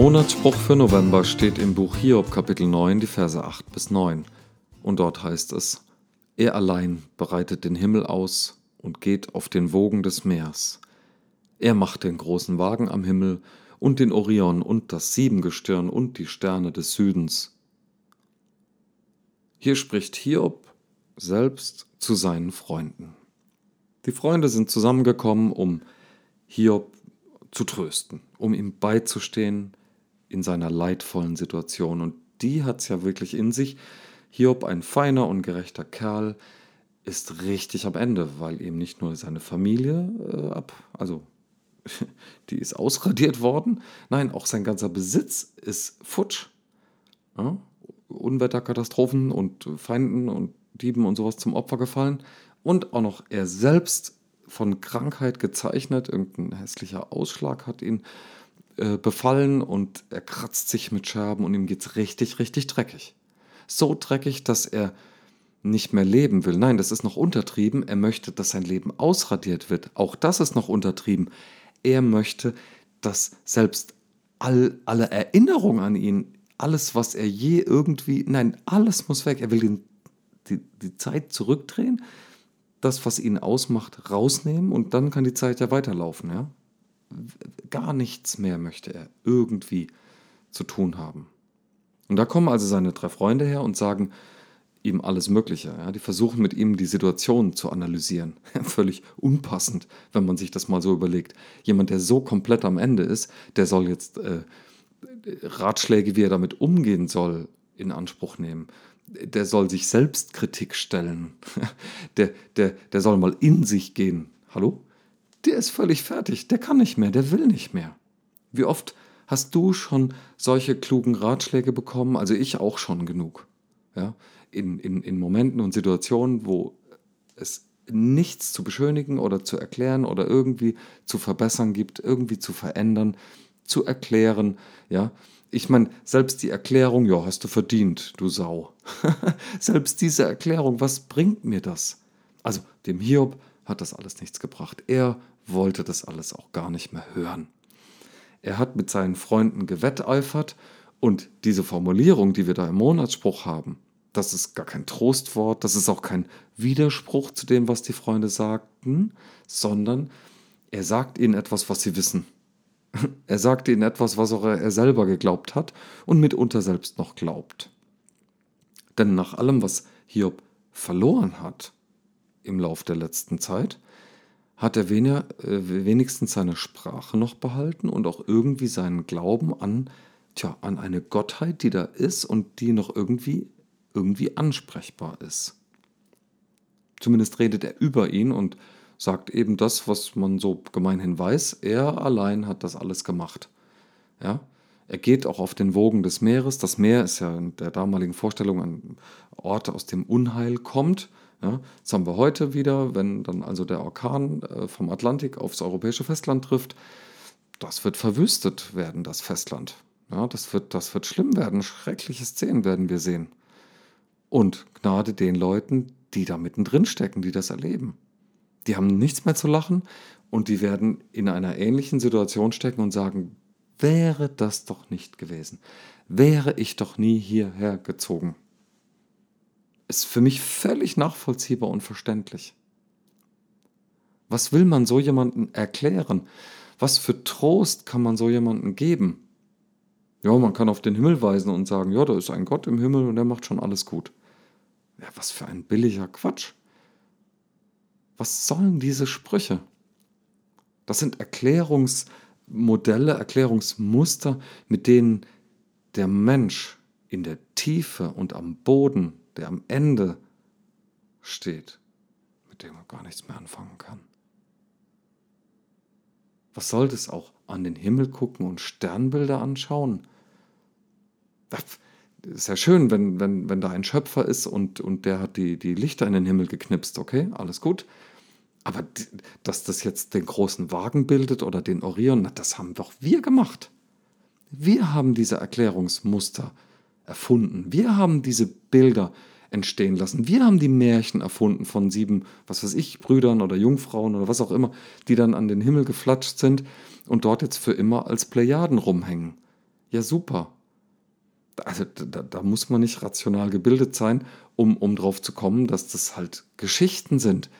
Monatsspruch für November steht im Buch Hiob Kapitel 9, die Verse 8 bis 9. Und dort heißt es, Er allein bereitet den Himmel aus und geht auf den Wogen des Meers. Er macht den großen Wagen am Himmel und den Orion und das Siebengestirn und die Sterne des Südens. Hier spricht Hiob selbst zu seinen Freunden. Die Freunde sind zusammengekommen, um Hiob zu trösten, um ihm beizustehen in seiner leidvollen Situation. Und die hat es ja wirklich in sich. Hiob, ein feiner und gerechter Kerl, ist richtig am Ende, weil ihm nicht nur seine Familie äh, ab, also die ist ausradiert worden, nein, auch sein ganzer Besitz ist futsch. Ja? Unwetterkatastrophen und Feinden und Dieben und sowas zum Opfer gefallen. Und auch noch er selbst von Krankheit gezeichnet. Irgendein hässlicher Ausschlag hat ihn äh, befallen und er kratzt sich mit Scherben und ihm geht es richtig, richtig dreckig. So dreckig, dass er nicht mehr leben will. Nein, das ist noch untertrieben. Er möchte, dass sein Leben ausradiert wird. Auch das ist noch untertrieben. Er möchte, dass selbst all, alle Erinnerungen an ihn, alles, was er je irgendwie, nein, alles muss weg. Er will den, die, die Zeit zurückdrehen das, was ihn ausmacht, rausnehmen und dann kann die Zeit ja weiterlaufen. Ja? Gar nichts mehr möchte er irgendwie zu tun haben. Und da kommen also seine drei Freunde her und sagen ihm alles Mögliche. Ja? Die versuchen mit ihm die Situation zu analysieren. Völlig unpassend, wenn man sich das mal so überlegt. Jemand, der so komplett am Ende ist, der soll jetzt äh, Ratschläge, wie er damit umgehen soll, in Anspruch nehmen der soll sich Selbstkritik stellen. Der, der, der soll mal in sich gehen. Hallo? Der ist völlig fertig. Der kann nicht mehr. Der will nicht mehr. Wie oft hast du schon solche klugen Ratschläge bekommen? Also ich auch schon genug. Ja? In, in, in Momenten und Situationen, wo es nichts zu beschönigen oder zu erklären oder irgendwie zu verbessern gibt, irgendwie zu verändern, zu erklären, ja, ich meine, selbst die Erklärung, ja, hast du verdient, du Sau. selbst diese Erklärung, was bringt mir das? Also, dem Hiob hat das alles nichts gebracht. Er wollte das alles auch gar nicht mehr hören. Er hat mit seinen Freunden gewetteifert und diese Formulierung, die wir da im Monatsspruch haben, das ist gar kein Trostwort, das ist auch kein Widerspruch zu dem, was die Freunde sagten, sondern er sagt ihnen etwas, was sie wissen. Er sagte ihnen etwas, was auch er selber geglaubt hat und mitunter selbst noch glaubt. Denn nach allem, was Hiob verloren hat im Lauf der letzten Zeit, hat er äh, wenigstens seine Sprache noch behalten und auch irgendwie seinen Glauben an, tja, an eine Gottheit, die da ist und die noch irgendwie, irgendwie ansprechbar ist. Zumindest redet er über ihn und sagt eben das, was man so gemeinhin weiß. Er allein hat das alles gemacht. Ja? Er geht auch auf den Wogen des Meeres. Das Meer ist ja in der damaligen Vorstellung ein Ort, aus dem Unheil kommt. Ja? Das haben wir heute wieder, wenn dann also der Orkan äh, vom Atlantik aufs europäische Festland trifft. Das wird verwüstet werden, das Festland. Ja, das, wird, das wird schlimm werden. Schreckliche Szenen werden wir sehen. Und Gnade den Leuten, die da mittendrin stecken, die das erleben die haben nichts mehr zu lachen und die werden in einer ähnlichen Situation stecken und sagen, wäre das doch nicht gewesen, wäre ich doch nie hierher gezogen. Ist für mich völlig nachvollziehbar und verständlich. Was will man so jemandem erklären? Was für Trost kann man so jemandem geben? Ja, man kann auf den Himmel weisen und sagen, ja, da ist ein Gott im Himmel und der macht schon alles gut. Ja, was für ein billiger Quatsch. Was sollen diese Sprüche? Das sind Erklärungsmodelle, Erklärungsmuster, mit denen der Mensch in der Tiefe und am Boden, der am Ende steht, mit dem er gar nichts mehr anfangen kann. Was soll das auch an den Himmel gucken und Sternbilder anschauen? Das ist ja schön, wenn, wenn, wenn da ein Schöpfer ist und, und der hat die, die Lichter in den Himmel geknipst, okay, alles gut. Aber dass das jetzt den großen Wagen bildet oder den Orion, das haben doch wir gemacht. Wir haben diese Erklärungsmuster erfunden. Wir haben diese Bilder entstehen lassen. Wir haben die Märchen erfunden von sieben, was weiß ich, Brüdern oder Jungfrauen oder was auch immer, die dann an den Himmel geflatscht sind und dort jetzt für immer als Plejaden rumhängen. Ja, super. Also da, da muss man nicht rational gebildet sein, um, um drauf zu kommen, dass das halt Geschichten sind,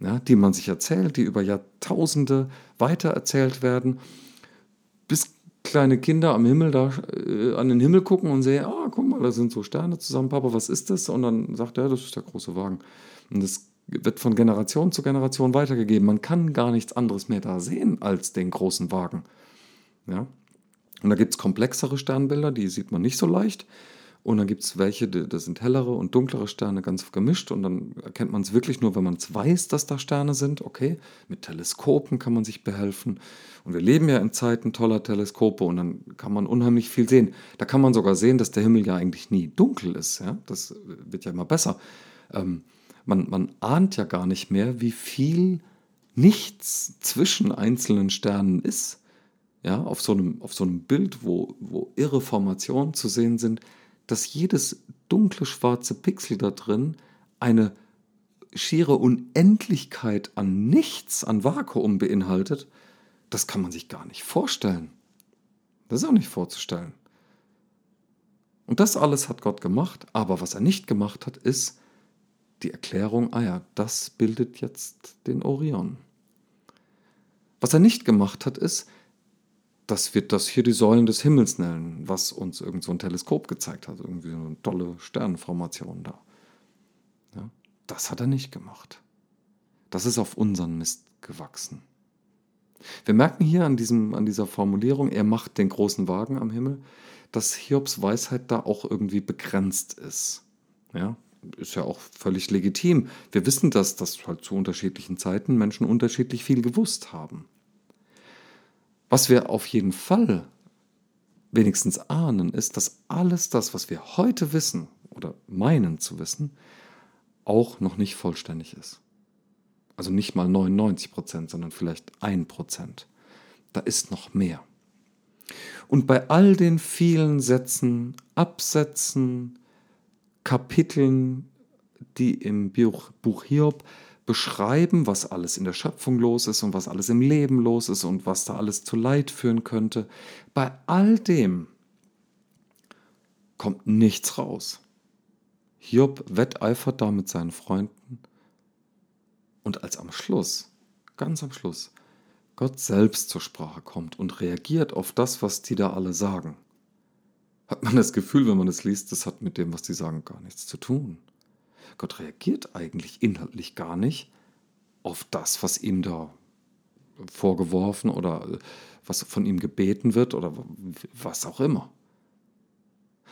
ja, die man sich erzählt, die über Jahrtausende weitererzählt werden, bis kleine Kinder am Himmel da äh, an den Himmel gucken und sehen, ah, guck mal, da sind so Sterne zusammen, Papa, was ist das? Und dann sagt er, das ist der große Wagen. Und das wird von Generation zu Generation weitergegeben. Man kann gar nichts anderes mehr da sehen als den großen Wagen. Ja? Und da gibt es komplexere Sternbilder, die sieht man nicht so leicht. Und dann gibt es welche, das sind hellere und dunklere Sterne ganz gemischt. Und dann erkennt man es wirklich nur, wenn man es weiß, dass da Sterne sind. Okay, mit Teleskopen kann man sich behelfen. Und wir leben ja in Zeiten toller Teleskope und dann kann man unheimlich viel sehen. Da kann man sogar sehen, dass der Himmel ja eigentlich nie dunkel ist. Ja? Das wird ja immer besser. Ähm, man, man ahnt ja gar nicht mehr, wie viel nichts zwischen einzelnen Sternen ist. Ja, auf so einem, auf so einem Bild, wo, wo irre Formationen zu sehen sind, dass jedes dunkle schwarze Pixel da drin eine schiere Unendlichkeit an nichts, an Vakuum beinhaltet, das kann man sich gar nicht vorstellen. Das ist auch nicht vorzustellen. Und das alles hat Gott gemacht, aber was er nicht gemacht hat, ist die Erklärung, ah ja, das bildet jetzt den Orion. Was er nicht gemacht hat, ist, dass wir das hier die Säulen des Himmels nennen, was uns irgend so ein Teleskop gezeigt hat, irgendwie so eine tolle Sternenformation da. Ja, das hat er nicht gemacht. Das ist auf unseren Mist gewachsen. Wir merken hier an, diesem, an dieser Formulierung, er macht den großen Wagen am Himmel, dass Hiobs Weisheit da auch irgendwie begrenzt ist. Ja, ist ja auch völlig legitim. Wir wissen das, dass halt zu unterschiedlichen Zeiten Menschen unterschiedlich viel gewusst haben. Was wir auf jeden Fall wenigstens ahnen, ist, dass alles das, was wir heute wissen oder meinen zu wissen, auch noch nicht vollständig ist. Also nicht mal 99 Prozent, sondern vielleicht ein Prozent. Da ist noch mehr. Und bei all den vielen Sätzen, Absätzen, Kapiteln, die im Buch Hiob beschreiben, was alles in der Schöpfung los ist und was alles im Leben los ist und was da alles zu Leid führen könnte. Bei all dem kommt nichts raus. Hiob wetteifert da mit seinen Freunden und als am Schluss, ganz am Schluss, Gott selbst zur Sprache kommt und reagiert auf das, was die da alle sagen, hat man das Gefühl, wenn man es liest, das hat mit dem, was die sagen, gar nichts zu tun. Gott reagiert eigentlich inhaltlich gar nicht auf das, was ihm da vorgeworfen oder äh, was von ihm gebeten wird oder was auch immer.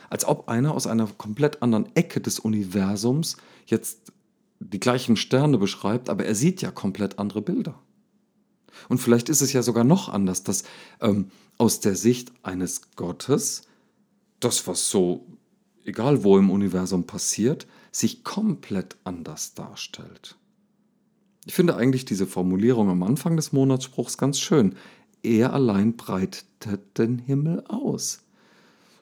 Als ob einer aus einer komplett anderen Ecke des Universums jetzt die gleichen Sterne beschreibt, aber er sieht ja komplett andere Bilder. Und vielleicht ist es ja sogar noch anders, dass ähm, aus der Sicht eines Gottes das, was so, egal wo im Universum passiert, sich komplett anders darstellt. Ich finde eigentlich diese Formulierung am Anfang des Monatsspruchs ganz schön. Er allein breitet den Himmel aus.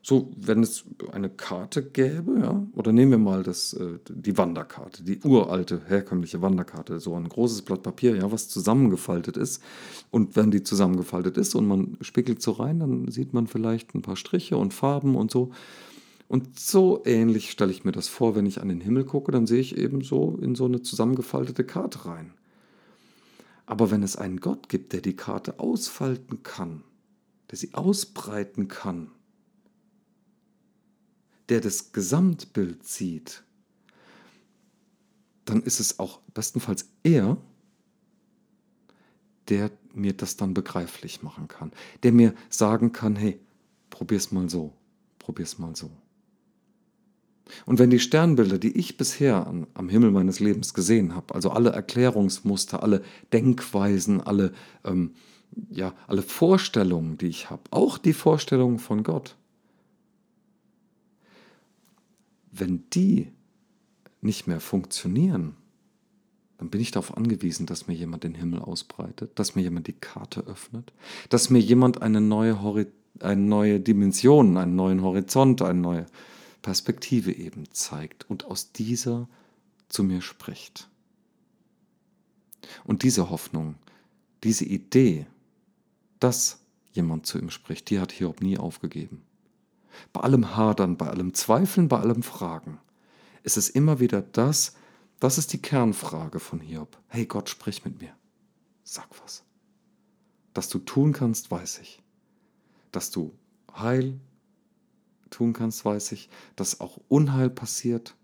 So, wenn es eine Karte gäbe, ja, oder nehmen wir mal das, äh, die Wanderkarte, die uralte, herkömmliche Wanderkarte, so ein großes Blatt Papier, ja, was zusammengefaltet ist. Und wenn die zusammengefaltet ist und man spiegelt so rein, dann sieht man vielleicht ein paar Striche und Farben und so. Und so ähnlich stelle ich mir das vor, wenn ich an den Himmel gucke, dann sehe ich eben so in so eine zusammengefaltete Karte rein. Aber wenn es einen Gott gibt, der die Karte ausfalten kann, der sie ausbreiten kann, der das Gesamtbild sieht, dann ist es auch bestenfalls er, der mir das dann begreiflich machen kann, der mir sagen kann, hey, probier's mal so, probier's mal so. Und wenn die Sternbilder, die ich bisher an, am Himmel meines Lebens gesehen habe, also alle Erklärungsmuster, alle Denkweisen, alle, ähm, ja, alle Vorstellungen, die ich habe, auch die Vorstellungen von Gott, wenn die nicht mehr funktionieren, dann bin ich darauf angewiesen, dass mir jemand den Himmel ausbreitet, dass mir jemand die Karte öffnet, dass mir jemand eine neue, Hori eine neue Dimension, einen neuen Horizont, eine neue Perspektive eben zeigt und aus dieser zu mir spricht. Und diese Hoffnung, diese Idee, dass jemand zu ihm spricht, die hat Hiob nie aufgegeben. Bei allem Hadern, bei allem Zweifeln, bei allem Fragen ist es immer wieder das, das ist die Kernfrage von Hiob. Hey Gott, sprich mit mir. Sag was. Dass du tun kannst, weiß ich. Dass du Heil tun kannst, weiß ich. Dass auch Unheil passiert,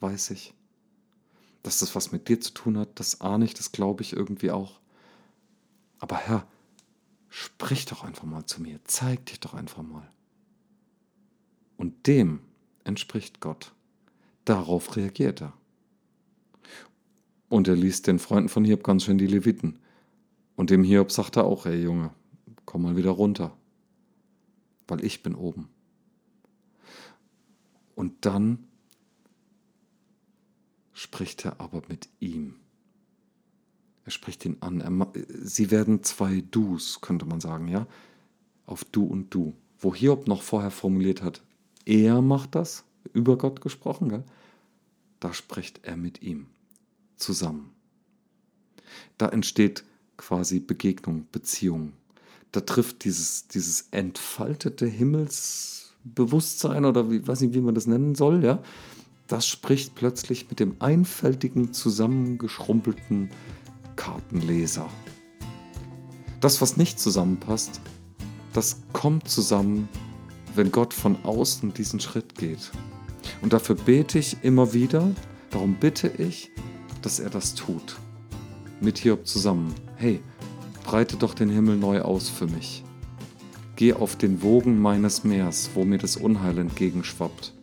weiß ich. Dass das was mit dir zu tun hat, das ahne ich, das glaube ich irgendwie auch. Aber Herr, sprich doch einfach mal zu mir, zeig dich doch einfach mal. Und dem entspricht Gott. Darauf reagiert er. Und er ließ den Freunden von Hiob ganz schön die Leviten. Und dem Hiob sagte er auch, ey Junge, komm mal wieder runter, weil ich bin oben. Und dann spricht er aber mit ihm. Er spricht ihn an. Er, sie werden zwei Dus, könnte man sagen, ja? Auf du und du. Wo Hiob noch vorher formuliert hat, er macht das, über Gott gesprochen, gell? da spricht er mit ihm zusammen. Da entsteht quasi Begegnung, Beziehung. Da trifft dieses, dieses entfaltete Himmelsbewusstsein oder wie, weiß nicht, wie man das nennen soll, ja, das spricht plötzlich mit dem einfältigen, zusammengeschrumpelten Kartenleser. Das, was nicht zusammenpasst, das kommt zusammen, wenn Gott von außen diesen Schritt geht. Und dafür bete ich immer wieder, darum bitte ich, dass er das tut. Mit Hiob zusammen. Hey, breite doch den Himmel neu aus für mich. Geh auf den Wogen meines Meers, wo mir das Unheil entgegenschwappt.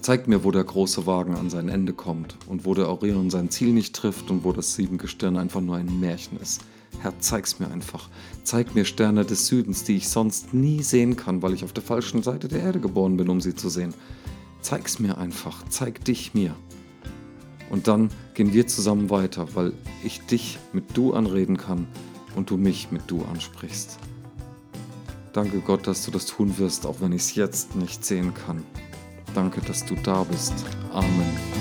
Zeig mir, wo der große Wagen an sein Ende kommt und wo der Orion sein Ziel nicht trifft und wo das Siebengestirn einfach nur ein Märchen ist. Herr, zeig's mir einfach. Zeig mir Sterne des Südens, die ich sonst nie sehen kann, weil ich auf der falschen Seite der Erde geboren bin, um sie zu sehen. Zeig's mir einfach. Zeig dich mir. Und dann gehen wir zusammen weiter, weil ich dich mit Du anreden kann und du mich mit Du ansprichst. Danke Gott, dass du das tun wirst, auch wenn ich es jetzt nicht sehen kann. Danke, dass du da bist. Amen.